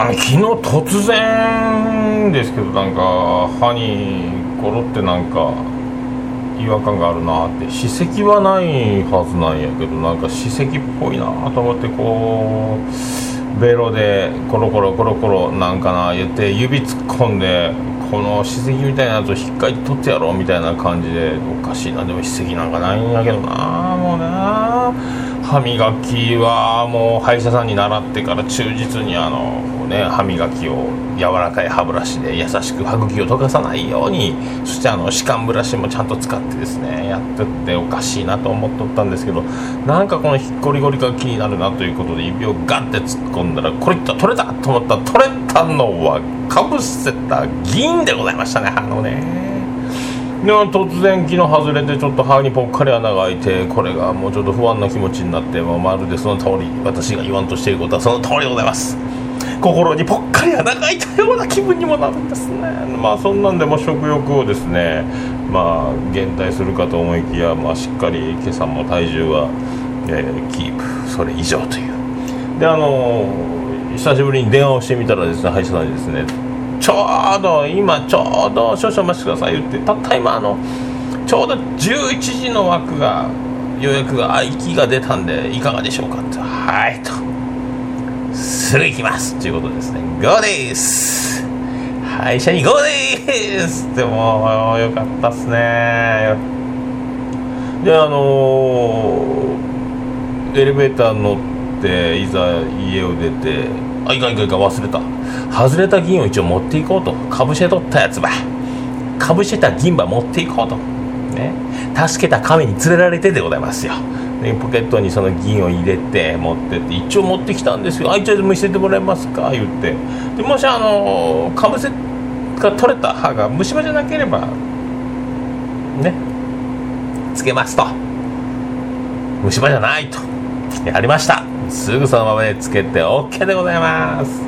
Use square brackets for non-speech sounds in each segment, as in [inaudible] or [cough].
あの昨日突然ですけどなんか歯にゴロってなんか違和感があるなって。歯石はないはずなんやけどなんか歯石っぽいなと思ってこうベロでコロコロコロコロなんかな言って指突っ込んでこの歯石みたいなやつを引っかいて取ってやろうみたいな感じでおかしいな。でも歯石なんかないんやけどなもうな。歯磨きはもう歯医者さんに習ってから忠実にあのね歯磨きを柔らかい歯ブラシで優しく歯茎を溶かさないようにそしてあの歯間ブラシもちゃんと使ってですねやってっておかしいなと思っとったんですけどなんかこのひっこりごりが気になるなということで指をガンって突っ込んだらこれいった取れたと思ったら取れたのはかぶせた銀でございましたねあのね。で突然昨日外れてちょっと歯にぽっかり穴が開いてこれがもうちょっと不安な気持ちになって、まあ、まるでその通り私が言わんとしていることはその通りでございます。心にぽっかり穴が開いたような気分にもなるんですね。まあそんなんでも食欲をですねまあ減退するかと思いきや、まあ、しっかり今朝も体重は、えー、キープそれ以上という。であのー、久しぶりに電話をしてみたらですね歯医者さんにですねちょうど今ちょうど少々お待ちください言ってたった今あのちょうど11時の枠が予約が空きが出たんでいかがでしょうかって。はいと。すぐ行きますということですね。GO です。歯医者に GO ですってもうよかったっすね。であのー、エレベーター乗っていざ家を出てあいかいかいか忘れた。外れた銀を一応持っていこうと。かぶせとったやつば。かぶせた銀ば持っていこうと。ね。助けた亀に連れられてでございますよ。でポケットにその銀を入れて持ってって一応持ってきたんですよ。あ一応見せてもらえますか？言って。でもしあのかぶせが取れた歯が虫歯じゃなければね。つけますと。虫歯じゃないと。やりました。すぐそのままでつけて OK でございます。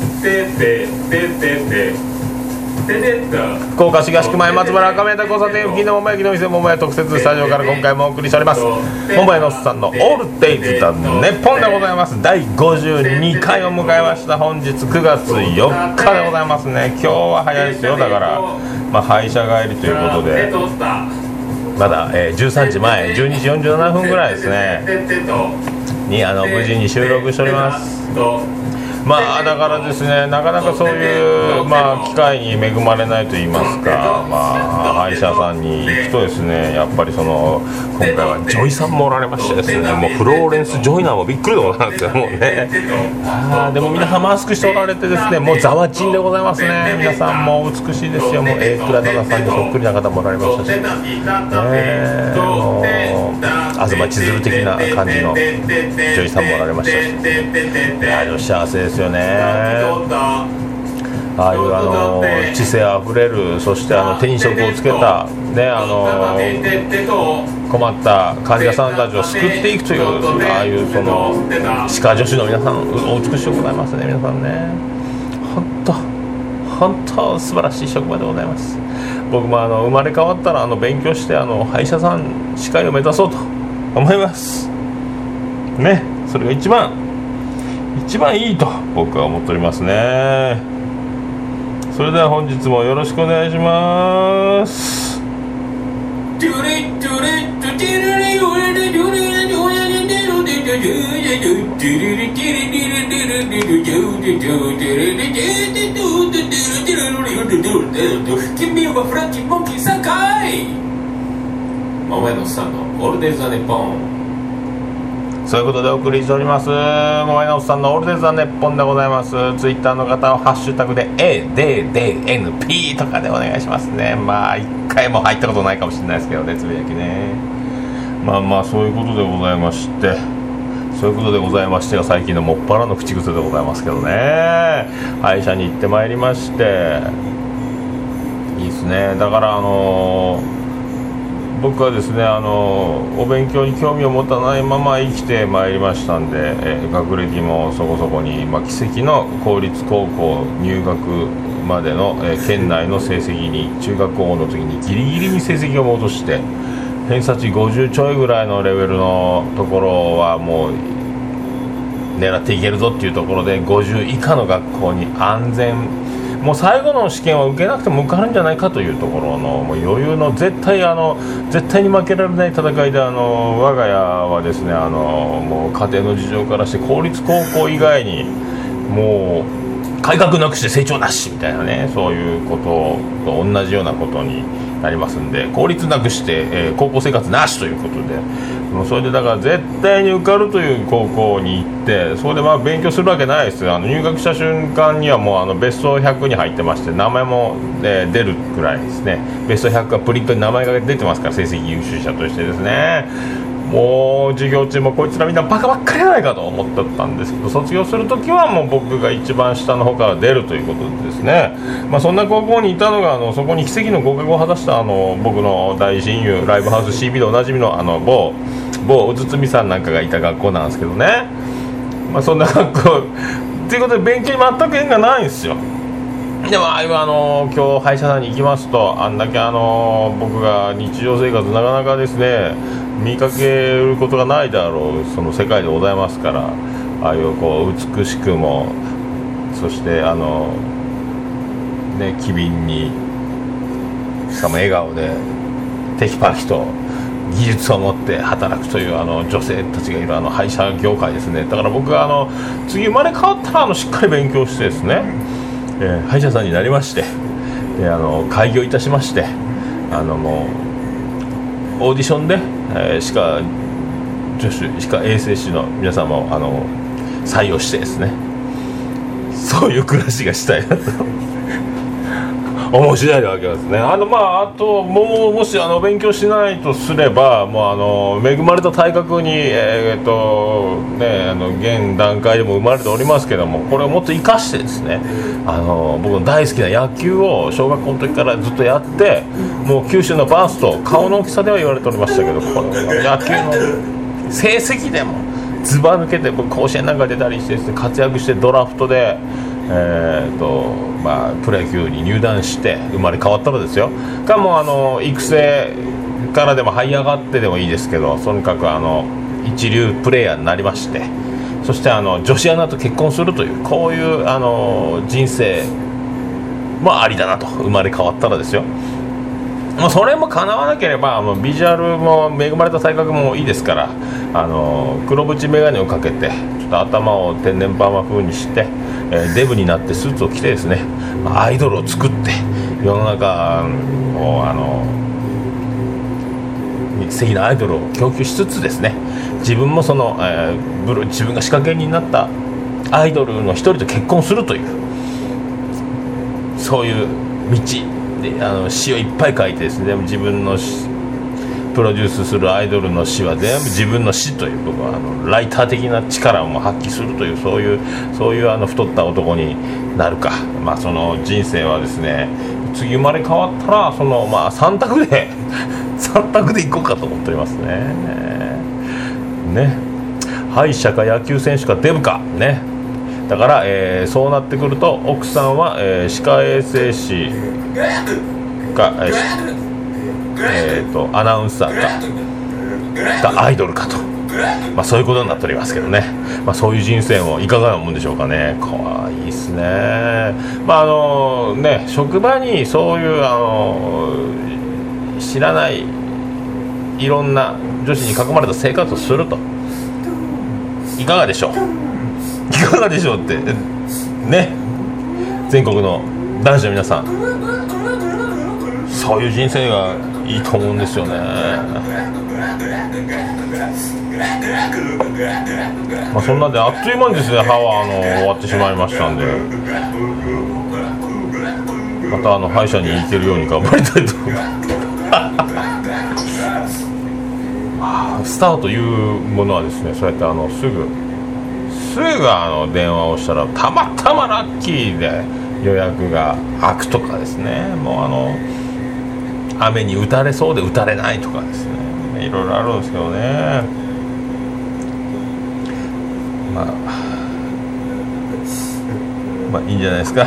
福岡市東区前松原赤目田交差点付近の桃焼きの店桃屋特設スタジオから今回もお送りしております。桃屋のおっさんのオールデイズだネッポンでございます。第52回を迎えました本日9月4日でございますね。今日は早いですよ。だからまあ歯医者帰りということで。まだ、えー、13時前12時47分ぐらいですね。にあの無事に収録しておりますまあだからですねなかなかそういう、まあ、機会に恵まれないと言いますか、まあ、歯医者さんに行くとですねやっぱりその今回は女医さんもおられましてですねもうフローレンス・ジョイナーもびっくりでございますよもうね。あでも皆さんマスクしておられてですねもうざわちんでございますね。皆さんも美しいですよ。もう榮倉奈々さんにそっくりな方もおられましたし、ね、もう東千鶴的な感じの女優さんもおられましたし。いや幸せですよね。ああいうあの知性あふれるそしてあの手に職をつけたねあの困った患者さんたちを救っていくというああいうその歯科助手の皆さんお美しいございますね皆さんね。本当本当素晴らしい職場でございます。僕もあの生まれ変わったらあの勉強してあの歯医者さん歯科医を目指そうと思います。ねそれが一番一番いいと僕は思っておりますね。それでは本日もよろしくお願いします。ルデイズ・ザ・ネッポン。そういうことでお送りしております。桃屋のさんのオールデイズ・ザ・ネッポンでございます。ツイッターの方はハッシュタグで ADDNP とかでお願いしますね。まあ一回も入ったことないかもしれないですけどねつぶやきね。まあまあそういうことでございまして。そういうことでございましてが最近のもっぱらの口癖でございますけどね。歯医者に行ってまいりまして。いいですね。だからあのー僕はですねあのお勉強に興味を持たないまま生きてまいりましたんで、え学歴もそこそこに、まあ、奇跡の公立高校入学までの、え県内の成績に中学校の時にギリギリに成績を戻して偏差値50ちょいぐらいのレベルのところはもう狙っていけるぞっていうところで50以下の学校に安全もう最後の試験は受けなくても受かるんじゃないかというところのもう余裕の絶対あの絶対に負けられない戦いであの我が家はですねあのもう家庭の事情からして公立高校以外にもう改革なくして成長なしみたいなねそういうことと同じようなことになりますんで効率なくして、えー、高校生活なしということでもうそれでだから絶対に受かるという高校に行ってそれでまあ勉強するわけないですよ。あの入学した瞬間にはもうあのベスト100に入ってまして名前も、えー、出るくらいですね。ベスト100はプリントに名前が出てますから成績優秀者としてですね。もう授業中もこいつらみんなバカばっかりじゃないかと思ってたんですけど卒業する時はもう僕が一番下の方から出るということでですね、まあ、そんな高校にいたのがあのそこに奇跡の合格を果たしたあの僕の大親友ライブハウス CB でおなじみのあの某某うつつみさんなんかがいた学校なんですけどね、まあ、そんな学校ということで勉強に全く縁がないんですよ。でもああいうあの今日歯医者さんに行きますとあんだけあの僕が日常生活なかなかですね見かけることがないだろうその世界でございますからああいうこう美しくもそしてあのね機敏にしかも笑顔でテキパキと技術を持って働くというあの女性たちがいるあの歯医者業界ですね。だから僕はあの次生まれ変わったらあのしっかり勉強してですね、えー、歯医者さんになりましてであの開業いたしましてあのもうオーディションで、えー、歯科助手歯科衛生士の皆様をあの採用してですねそういう暮らしがしたいなと。面白いわけですね。あのまああとももしあの勉強しないとすればもうあの恵まれた体格にえー、っとねあの現段階でも生まれておりますけどもこれをもっと生かしてですねあの僕の大好きな野球を小学校の時からずっとやってもう九州のバースト顔の大きさでは言われておりましたけどこの野球の成績でもずば抜けて甲子園なんか出たりして、ね、活躍してドラフトでえーとまあ、プロ野球に入団して生まれ変わったらですよ。かもあの育成からでも這い上がってでもいいですけどとにかくあの一流プレーヤーになりましてそしてあの女子アナと結婚するというこういうあの人生もありだなと生まれ変わったらですよ。まあ、それも叶わなければもうビジュアルも恵まれた体格もいいですからあの黒縁眼鏡をかけてちょっと頭を天然パーマ風にして、えー、デブになってスーツを着てですねアイドルを作って世の中をあの素敵なアイドルを供給しつつですね自分もその、えー、自分が仕掛け人になったアイドルの一人と結婚するというそういう道であの詩をいっぱい書いてですね自分のプロデュースするアイドルの詩は全部自分の詩という僕はあのライター的な力も発揮するというそういうそういうあの太った男になるか、まあ、その人生はですね次生まれ変わったらその、まあ、3択で [laughs] 3択でいこうかと思っておりますね。ね。歯医者か野球選手かデブか。ね。だから、えー、そうなってくると奥さんは、えー、歯科衛生士か、えーえーと、アナウンサーかかアイドルかと、まあ、そういうことになっておりますけどね、まあ、そういう人生もいかがなもんでしょうかね。かわいいっすね。まああのね職場にそういうあの知らないいろんな女子に囲まれた生活をすると。いかがでしょう？いかがでしょうって。ね。全国の男子の皆さん。そういう人生がいいと思うんですよね。まあそんなんであっという間にですね歯はあの終わってしまいましたんで。またあの歯医者に行けるように頑張りたいと。[laughs] スターというものはですねそうやってあのすぐすぐあの電話をしたらたまたまラッキーで予約が開くとかですね。もうあの雨に打たれそうで打たれないとかですね。いろいろあるんですけどね。まあまあいいんじゃないですか。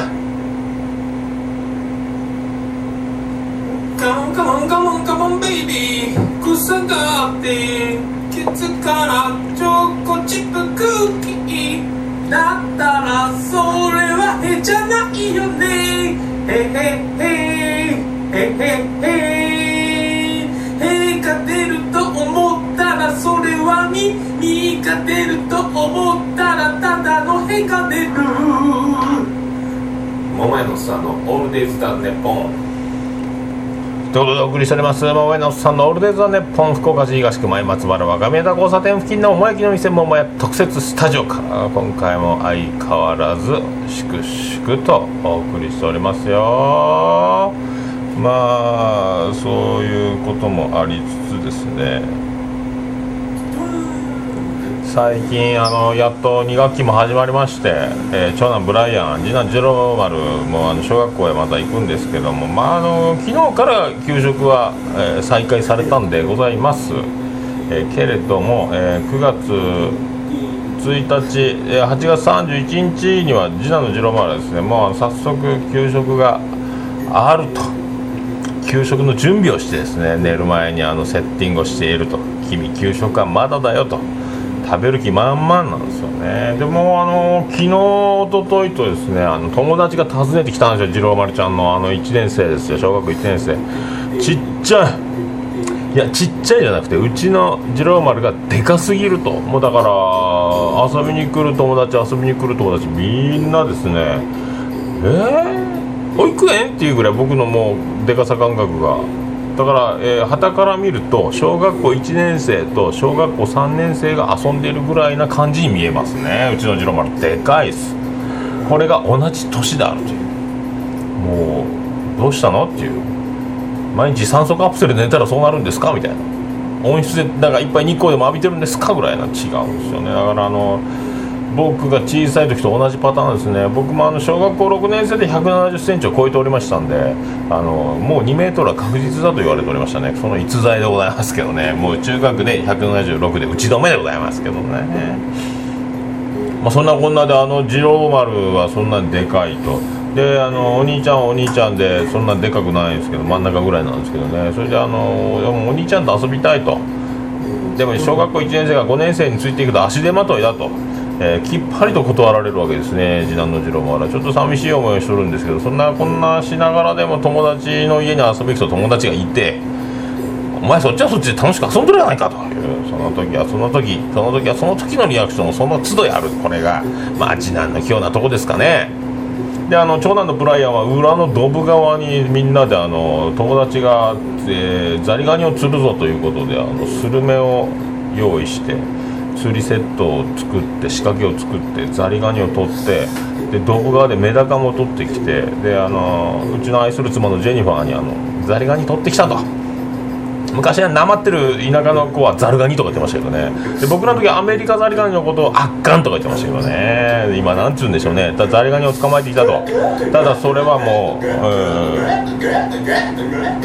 カモンカモンカモンカモンベイビー草があってケツからチョコチップクッキーだったらそれはへじゃないよね。へへへ。へへへへが出ると思ったらそれはみみが出ると思ったらただのへが出る桃屋のさんのオールデイズだねポン。ということでお送りしております桃屋のさんのオールデイズ・ザ・ネポン福岡市東区前松原若宮田交差点付近の桃焼きの店桃屋特設スタジオか。ら今回も相変わらず粛々とお送りしておりますよ。まあそういうこともありつつですね。最近あのやっと2学期も始まりまして、えー長男ブライアン次男ジローマルもあの小学校へまた行くんですけども、まあ、あの昨日から給食は、えー再開されたんでございます、えーけれども、えー9月1日、え8月31日には次男のジローマルはですねもう早速給食があると。給食の準備をしてですね寝る前にあのセッティングをしていると。君給食はまだだよと。食べる気満々なんですよね。でもあの昨日一昨日とですねあの友達が訪ねてきたんですよ。次郎丸ちゃんのあの1年生ですよ。小学1年生。ちっちゃい。いやちっちゃいじゃなくてうちの次郎丸がでかすぎると。もうだから遊びに来る友達遊びに来る友達みんなですねえー、保育園？っていうぐらい僕のもうでかさ感覚が。だから、えー、旗から見ると小学校1年生と小学校3年生が遊んでるぐらいな感じに見えますね。うちの次郎丸。でかいです。これが同じ年であるという。もうどうしたの？っていう。毎日酸素カプセル寝たらそうなるんですか？みたいな。温室でなんかいっぱい日光でも浴びてるんですか？ぐらいな違うんですよね。だからあの僕が小さい時と同じパターンですね。僕もあの小学校6年生で1 7 0センチを超えておりましたんであのもう2メートルは確実だと言われておりましたね。その逸材でございますけどね。もう中学で176で打ち止めでございますけどね。まあ、そんなこんなであの次郎丸はそんなにでかいと。であのお兄ちゃんはお兄ちゃんでそんなでかくないんですけど真ん中ぐらいなんですけどね。それであのでお兄ちゃんと遊びたいと。でも小学校1年生が5年生についていくと足手まといだと、えーきっぱりと断られるわけですね。次男の次郎丸はちょっと寂しい思いをしとるんですけどそんなこんなしながらでも友達の家に遊び行くと友達がいてお前そっちはそっちで楽しく遊んでるやないかと。いうその時はその時その時はその時のリアクションをその都度やる。これがまあ次男の器用なとこですかね。であの長男のブライアンは裏のドブ側にみんなであの友達が、えーザリガニを釣るぞということであのスルメを用意して釣りセットを作って仕掛けを作ってザリガニを取ってでドブ側でメダカも取ってきてであのうちの愛する妻のジェニファーにあのザリガニ取ってきたと。昔はなまってる田舎の子はザルガニとか言ってましたけどね。で僕の時はアメリカザリガニのことをアッカンとか言ってましたけどね。今なんつうんでしょうね。だザリガニを捕まえてきたと。ただそれはもうう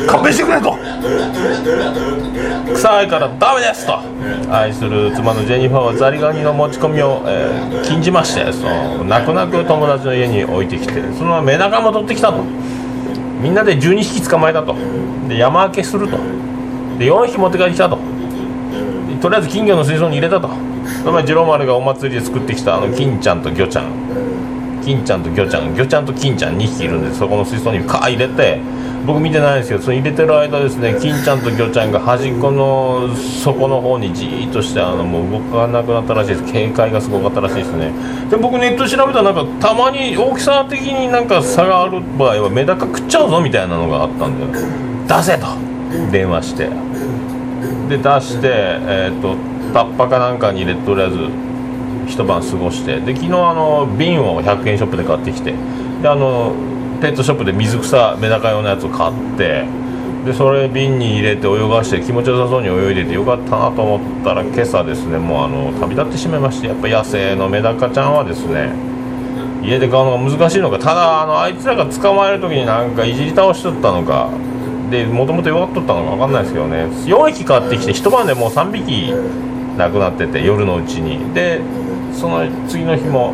ん。勘弁してくれと。臭いからダメですと。愛する妻のジェニファーはザリガニの持ち込みを、えー禁じましてその泣く泣く友達の家に置いてきてそのままメダカも取ってきたと。みんなで12匹捕まえたと。で山分けすると。で4匹持って帰ってきたと。とりあえず金魚の水槽に入れたと。その前次郎丸がお祭りで作ってきたあの金ちゃんと魚ちゃん。金ちゃんと魚ちゃん。魚ちゃんと金ちゃん2匹いるんでそこの水槽にカー入れて僕見てないんですけどその入れてる間ですね金ちゃんと魚ちゃんが端っこの底の方にじーっとしてあのもう動かなくなったらしいです。警戒がすごかったらしいですね。で僕ネット調べたらなんかたまに大きさ的になんか差がある場合はメダカ食っちゃうぞみたいなのがあったんで出せと。電話して。で出して、えー、とタッパかなんかに入れてとりあえず一晩過ごして。で昨日あの瓶を100円ショップで買ってきて。であのペットショップで水草メダカ用のやつを買って。でそれ瓶に入れて泳がして気持ちよさそうに泳いでてよかったなと思ったら今朝ですねもうあの旅立ってしまいましてやっぱ野生のメダカちゃんはですね家で飼うのが難しいのかただあのあいつらが捕まえる時になんかいじり倒しとったのかでもともと弱っとったのか分かんないですけどね。4匹買ってきて一晩でもう3匹亡くなってて夜のうちに。でその次の日も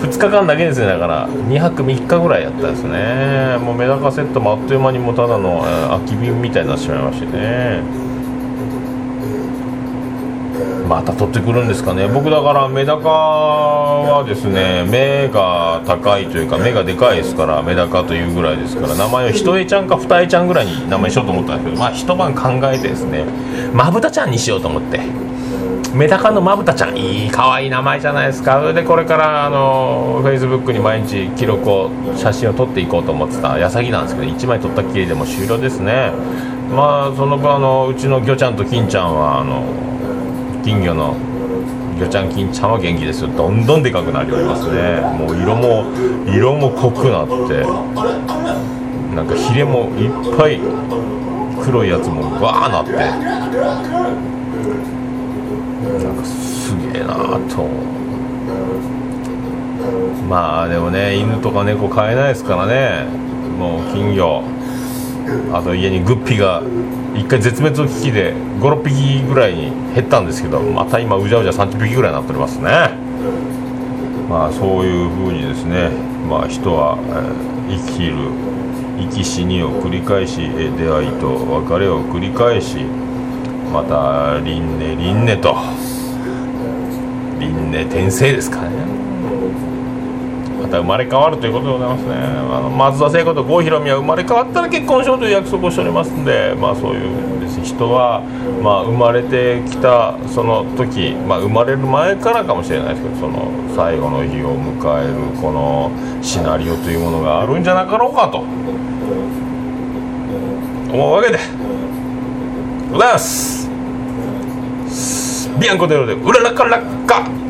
2日間だけですね。だから2泊3日ぐらいやったですね。もうメダカセットもあっという間にもうただの、空き瓶みたいになってしまいましてね。また取ってくるんですかね。僕だからメダカはですね目が高いというか目がでかいですからメダカというぐらいですから名前を一重ちゃんか二重ちゃんぐらいに名前しようと思ったんですけどまあ一晩考えてですねまぶたちゃんにしようと思ってメダカのまぶたちゃんいい可愛い名前じゃないですか。それでこれからあのフェイスブックに毎日記録を写真を撮っていこうと思ってた矢先なんですけど1枚撮ったっきりでも終了ですね。まあその分あのうちの魚ちゃんと金ちゃんはあの金魚の魚ちゃん金ちゃんは元気ですよ。どんどんでかくなりますね。もう色も色も濃くなってなんかヒレもいっぱい黒いやつもバーなってなんかすげえなと。まあでもね犬とか猫飼えないですからね。もう金魚。あと家にグッピーが一回絶滅の危機で56匹ぐらいに減ったんですけどまた今うじゃうじゃ30匹ぐらいになっておりますね。まあそういうふうにですねまあ人は、えー生きる生き死にを繰り返し出会いと別れを繰り返しまた輪廻輪廻と輪廻転生ですかね。生まれ変わるということでございますねあの松田聖子と郷ひろみは生まれ変わったら結婚しようという約束をしておりますんでまあそういうです人はまあ生まれてきたその時まあ生まれる前からかもしれないですけどその最後の日を迎えるこのシナリオというものがあるんじゃなかろうかと思うわけでございますビアンコデロでウララカラッ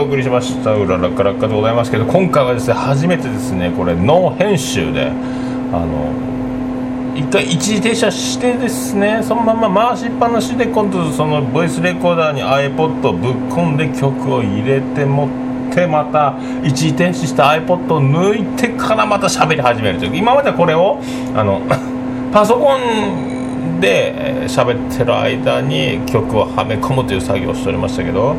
お送りしました「うららかラッカ」でございますけど今回はですね初めてですねこれノー編集であの一回一時停車してですねそのまま回しっぱなしで今度そのボイスレコーダーに iPod をぶっ込んで曲を入れて持ってまた一時停止した iPod を抜いてからまた喋り始めるという。今までこれをあの [laughs] パソコンで喋ってる間に曲をはめ込むという作業をしておりましたけど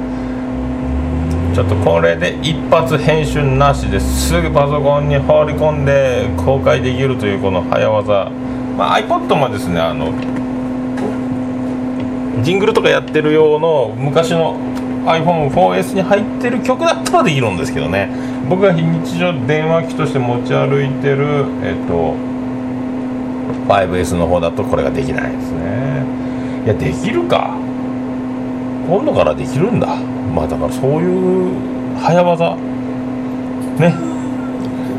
ちょっとこれで一発編集なしです。ぐパソコンに放り込んで公開できるというこの早技、まあ、iPod もですねあのジングルとかやってる用の昔の iPhone4S に入ってる曲だったらできるんですけどね。僕が日常電話機として持ち歩いてるえっと 5S の方だとこれができないですね。いやできるか？今度からできるんだ。まあだからそういう早技ね。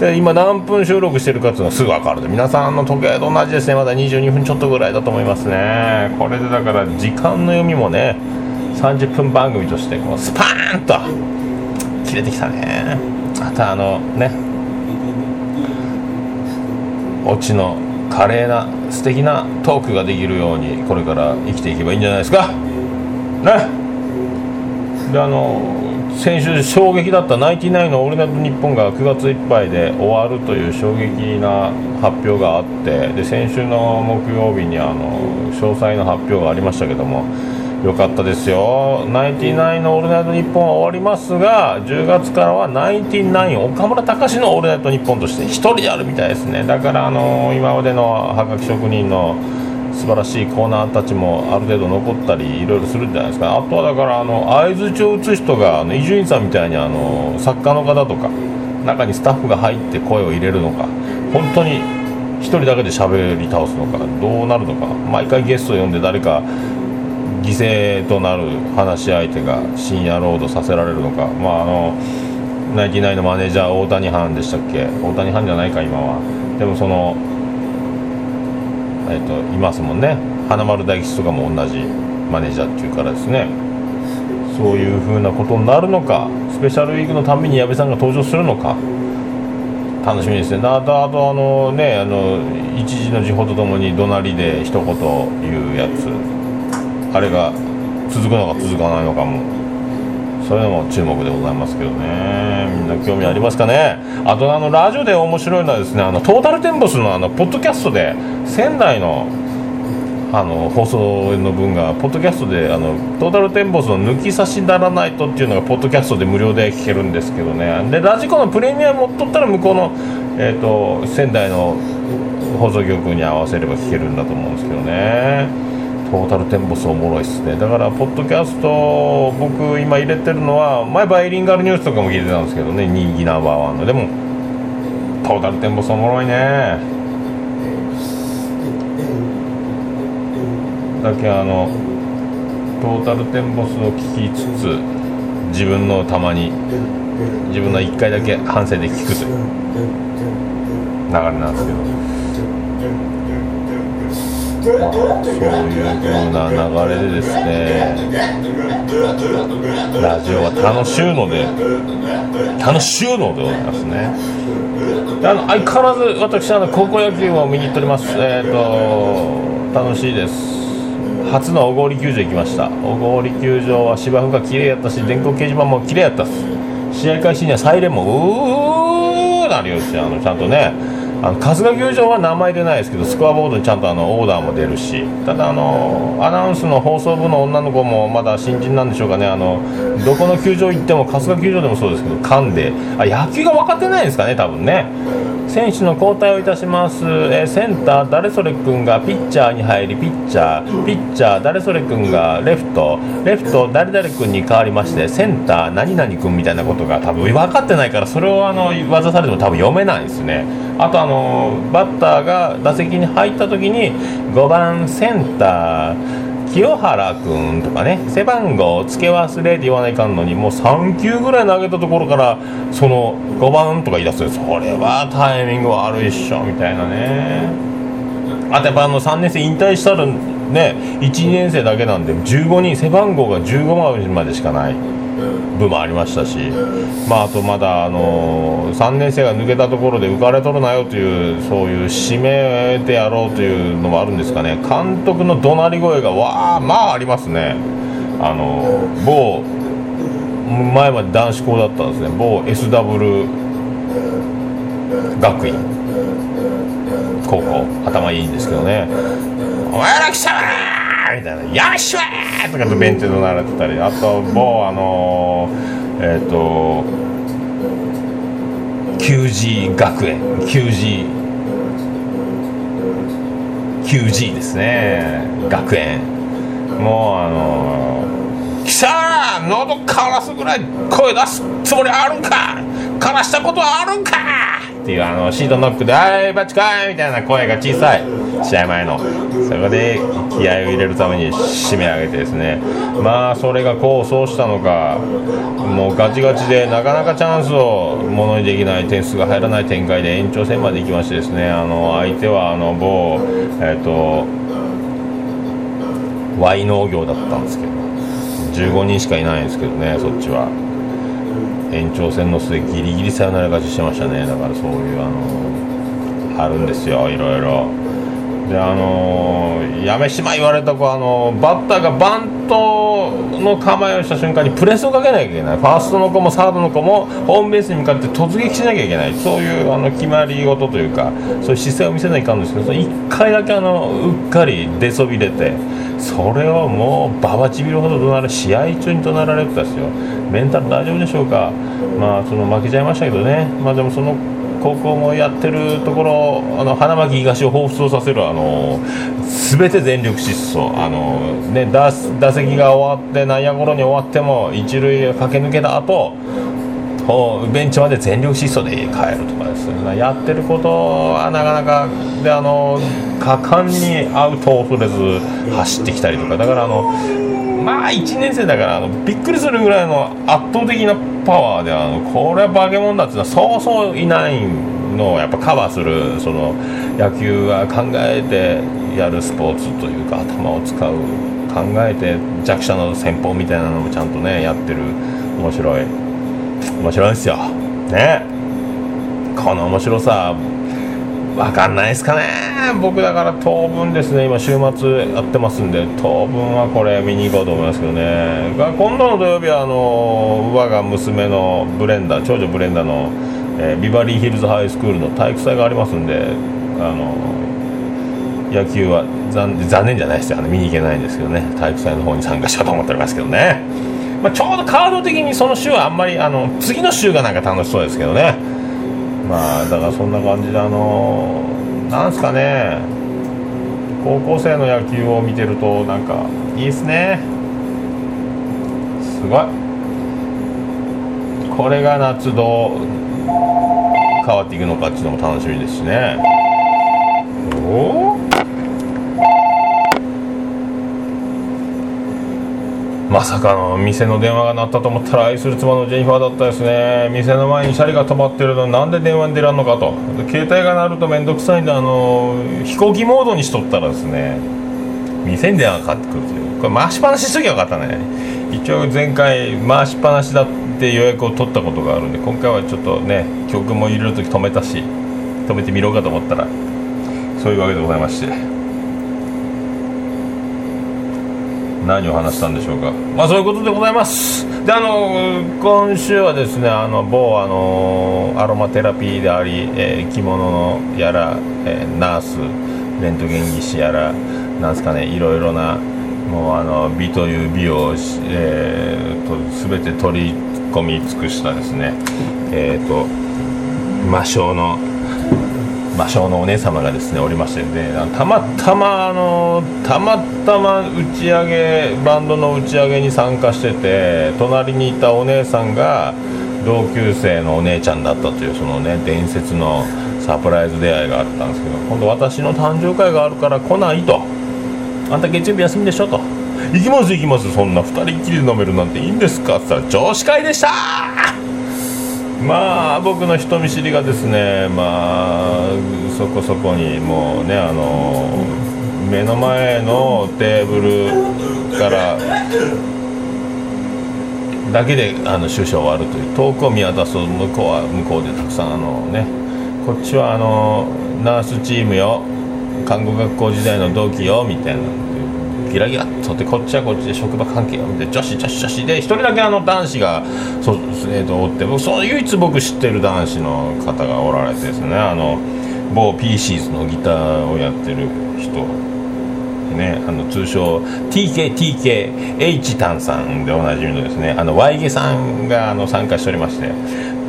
で今何分収録してるかっていうのがすぐ分かるで皆さんの時計と同じですね。まだ22分ちょっとぐらいだと思いますね。これでだから時間の読みもね30分番組としてこうスパーンと切れてきたね。あとあのね。オチの華麗な素敵なトークができるようにこれから生きていけばいいんじゃないですか。ね。であの先週衝撃だった「ナイティナイのオールナイトニッポン」が9月いっぱいで終わるという衝撃な発表があってで先週の木曜日にあの詳細の発表がありましたけどもよかったですよ。ナインティナインのオールナイトニッポンは終わりますが10月からはナインティナイン岡村隆史のオールナイトニッポンとして1人でやるみたいですね。だからあの今までのはがき職人の素晴らしいコーナーたちもある程度残ったりいろいろするんじゃないですか。あとはだからあの相づちを打つ人が伊集院さんみたいにあの作家の方とか中にスタッフが入って声を入れるのか本当に1人だけで喋り倒すのかどうなるのか毎回ゲストを呼んで誰か犠牲となる話し相手が深夜ロードさせられるのかまああのナインティナイのマネージャー大谷藩でしたっけ？大谷藩じゃないか今は。でもそのえっといますもんね。花丸大吉とかも同じマネージャーっていうからですね。そういうふうなことになるのか。スペシャルウィークのたんびに矢部さんが登場するのか。楽しみですね。あとあとあのねあの一時の時報とともに怒鳴りで一言言うやつ。あれが続くのか続かないのかも。そういうのも注目でございますけどね。みんな興味ありますかね？あとあのラジオで面白いのはですねあのトータルテンボスのあのポッドキャストで仙台のあの放送の分がポッドキャストであのトータルテンボスの抜き差しならないとっていうのがポッドキャストで無料で聞けるんですけどね。でラジコのプレミアム持っとったら向こうの、えー、と仙台の放送局に合わせれば聞けるんだと思うんですけどね。トータルテンボスおもろいっすね。だからポッドキャスト僕今入れてるのは前バイリンガルニュースとかも聞いてたんですけどね。人気ナンバーワンの。でもトータルテンボスおもろいね。だけあのトータルテンボスを聞きつつ自分のたまに自分の1回だけ反省で聞くという流れなんですけど、まあ、そういう風な流れでですねラジオは楽しゅうので楽しゅうのでございますね。であの相変わらず私あの高校野球を見に行っております。えっ、と楽しいです。初の小郡球場行きました。小郡球場は芝生が綺麗やったし電光掲示板も綺麗やったっす。試合開始にはサイレンもうーなるようですよ。あのちゃんとねあの春日球場は名前出ないですけどスコアボードにちゃんとあのオーダーも出るし。ただあのアナウンスの放送部の女の子もまだ新人なんでしょうかね。あのどこの球場行っても春日球場でもそうですけど噛んで。あ野球が分かってないんですかね多分ね。選手の交代をいたします、えセンター誰それ君がピッチャーに入りピッチャーピッチャー誰それ君がレフト。レフト誰々君に変わりましてセンター何々君みたいなことが多分分かってないからそれをあの技されても多分読めないですね。あとあののバッターが打席に入った時に5番センター清原君とかね背番号付け忘れって言わないかんのにもう3球ぐらい投げたところからその5番とか言い出す。それはタイミング悪いっしょみたいなね。あとやっぱあの3年生引退したらね12年生だけなんで15人背番号が15番までしかない。部もありましたし、まあ、あとまだ、あの3年生が抜けたところで浮かれとるなよというそういう指名でやろうというのもあるんですかね。監督の怒鳴り声がわあまあありますね。あの某前まで男子校だったんですね。某 SW 学院。高校。頭いいんですけどね「お前ら貴様!」みたいな「よっしゃー!」とかとベンチで怒鳴られてたり。あと某あのーえっ、と QG 学園。QG QG ですね。学園。もうあのー、貴様喉枯らすぐらい声出すつもりあるんか！枯らしたことはあるんか！っていうあのシートノックで「はいバチかい!」みたいな声が小さい。試合前の。そこで気合を入れるために締め上げてですね。まあそれが功を奏したのかもうガチガチでなかなかチャンスをものにできない点数が入らない展開で延長戦まで行きましてですね。あの相手はあの某えっ、と Y 農業だったんですけど。15人しかいないんですけどねそっちは。延長戦の末ギリギリサヨナラ勝ちしてましたね。だからそういうあのあるんですよいろいろ。であのやめしま言われた子あのバッターがバントの構えをした瞬間にプレスをかけなきゃいけない。ファーストの子もサードの子もホームベースに向かって突撃しなきゃいけない。そういうあの決まり事というかそういう姿勢を見せないかんですけど1回だけあのうっかり出そびれてそれをもうババちびるほど怒鳴る試合中に怒鳴られてたんですよ。メンタル大丈夫でしょうか？まあその負けちゃいましたけどね。まあでもその高校もやってるところあの花巻東を彷彿とさせるあの全て全力疾走。あの、ね、打打席が終わって内野ゴロに終わっても一塁へ駆け抜けた後こうベンチまで全力疾走で帰るとかですね。やってることはなかなかであの果敢にアウトを恐れず走ってきたりとか。だからあのまあ1年生だからあのびっくりするぐらいの圧倒的なパワーであのこれは化け物だっていうのはそうそういないのをやっぱカバーするその野球は考えてやるスポーツというか頭を使う考えて弱者の戦法みたいなのもちゃんとねやってる。面白い。面白い。ですよねこの面白さわかんないですかね。僕だから当分ですね。今週末やってますんで当分はこれ見に行こうと思いますけどね。今度の土曜日はあの我が娘のブレンダー長女ブレンダーの、えービバリーヒルズハイスクールの体育祭がありますんであの野球は残念じゃないですよ。あの見に行けないんですけどね。体育祭の方に参加しようと思っておりますけどね、まあ、ちょうどカード的にその週はあんまりあの次の週がなんか楽しそうですけどね。まあだからそんな感じであのなんすかね。高校生の野球を見てるとなんかいいっすね。すごい。これが夏どう変わっていくのかっていうのも楽しみですしね。おおまさかの店の電話が鳴ったと思ったら愛する妻のジェニファーだったですね。店の前にシャリが止まってるのになんで電話に出らんのかと。携帯が鳴ると面倒くさいんであの飛行機モードにしとったらですね店に電話がかかってくるという。これ回しっぱなししときゃよかったね。一応前回回しっぱなしだって予約を取ったことがあるんで今回はちょっとね曲も入れる時止めたし止めてみろうかと思ったらそういうわけでございまして。何を話したんでしょうか。まあそういうことでございます。であの今週はですねあの某あのアロマテラピーであり、えー着物のやら、えーナースレントゲン技師やらなんですかねいろいろなもうあの美という美を、えー、と全て取り込み尽くしたですねえっ、と魔性の魔性のお姉様がですねおりましてねたまたまあのたまたま打ち上げバンドの打ち上げに参加してて隣にいたお姉さんが同級生のお姉ちゃんだったというそのね伝説のサプライズ出会いがあったんですけど今度私の誕生会があるから来ないと。あんた月曜日休みでしょと。行きます行きますそんな2人っきりで飲めるなんていいんですかって言ったら女子会でしたまあ僕の人見知りがですねまあそこそこにもうねあの目の前のテーブルからだけであの終始終わるという遠くを見渡すと向こうは向こうでたくさんあのねこっちはあのナースチームよ看護学校時代の同期よみたいな。ギラギラっとでこっちはこっちで職場関係よみたいな女子女子女子で一人だけあの男子がそう、えー、とおって僕その唯一僕知ってる男子の方がおられてですねあの某 PCs のギターをやってる人。ね、あの通称 TKTKH タンさんでおなじみのですねあのワイゲさんがあの参加しておりまして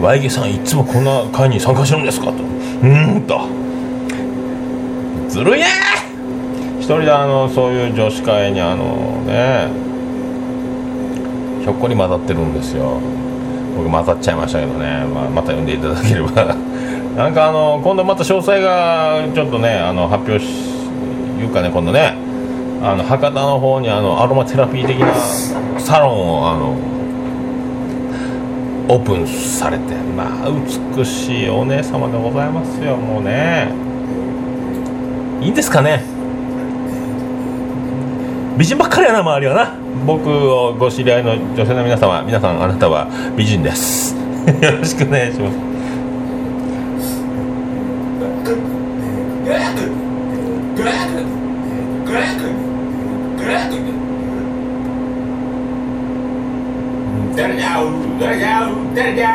ワイゲさんいつもこんな会に参加してるんですかと。うんと。ずるいね一人であのそういう女子会にあのねひょっこり混ざってるんですよ。僕混ざっちゃいましたけどね、まあ、また読んでいただければ。[laughs] なんかあの今度また詳細がちょっとねあの発表しいうかね今度ね。あの博多の方にあのアロマテラピー的なサロンをあのオープンされてまあ美しいお姉様でございますよ。もうね。いいんですかね。美人ばっかりやな周りはな。僕をご知り合いの女性の皆様皆さんあなたは美人です。[laughs] よろしくお願いします。誰だよ誰だよ誰だよ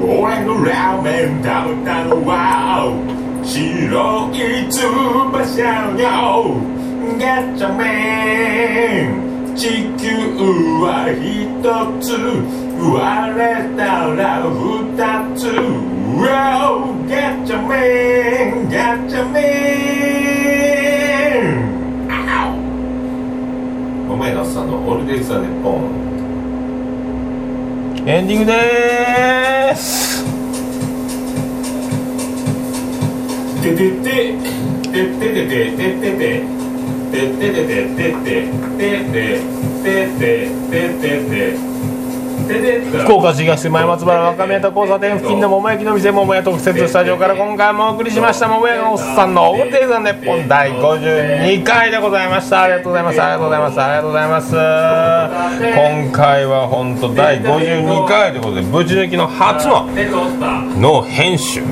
俺のラーメン食べたのは白い翼よガチャメン地球は一つ割れたら二つ Wow ガチャメンガチャメンあお前のさんのオールデイズ・ザ・ネッポンエンディングでーすててててててててててててててててて福岡市東前松原若宮と交差点付近の桃焼きの店桃屋特設スタジオから今回もお送りしました桃屋のおっさんのおーていイザン日本第52回でございましたありがとうございますありがとうございますありがとうございます今回は本当第52回ということでぶち抜きの初のの編集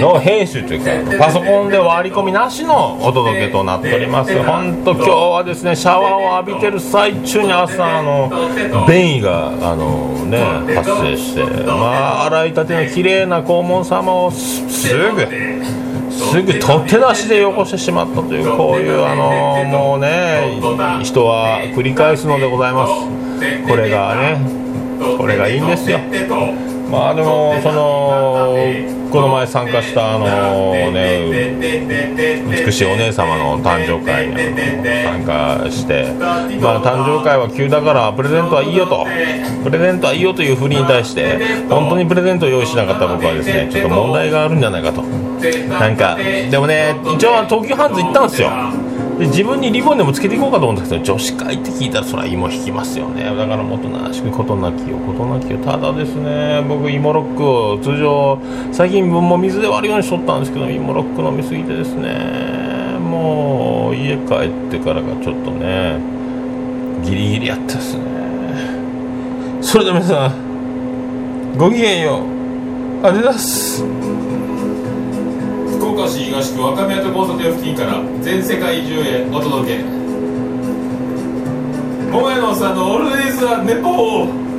の編集というかパソコンで割り込みなしのお届けとなっております。本当今日はですねシャワーを浴びてる最中に朝あの便意があのね発生してまあ洗いたての綺麗な黄門様をすぐすぐ取って出しで汚してしまったというこういうあのもうね人は繰り返すのでございます。これがねこれがいいんですよ。まあでもそのこの前参加したあのね美しいお姉様の誕生会に参加してまあ誕生会は急だからプレゼントはいいよと。プレゼントはいいよというふうに対して本当にプレゼントを用意しなかった僕はですねちょっと問題があるんじゃないかと。なんかでもね一応東急ハンズ行ったんですよ。で自分にリボンでもつけていこうかと思うんですけど女子会って聞いたらそれは芋引きますよね。だからもっとなしく事なきよ事なきよただですね僕芋ロックを通常最近分も水で割るようにしとったんですけど芋ロック飲みすぎてですねもう家帰ってからがちょっとねギリギリやったですね。それでは皆さんごきげんよう。ありがとうございます。福岡市東区若宮と交差点付近から全世界中へお届け。桃屋のおっさんのオールディーズ・は・ネポー。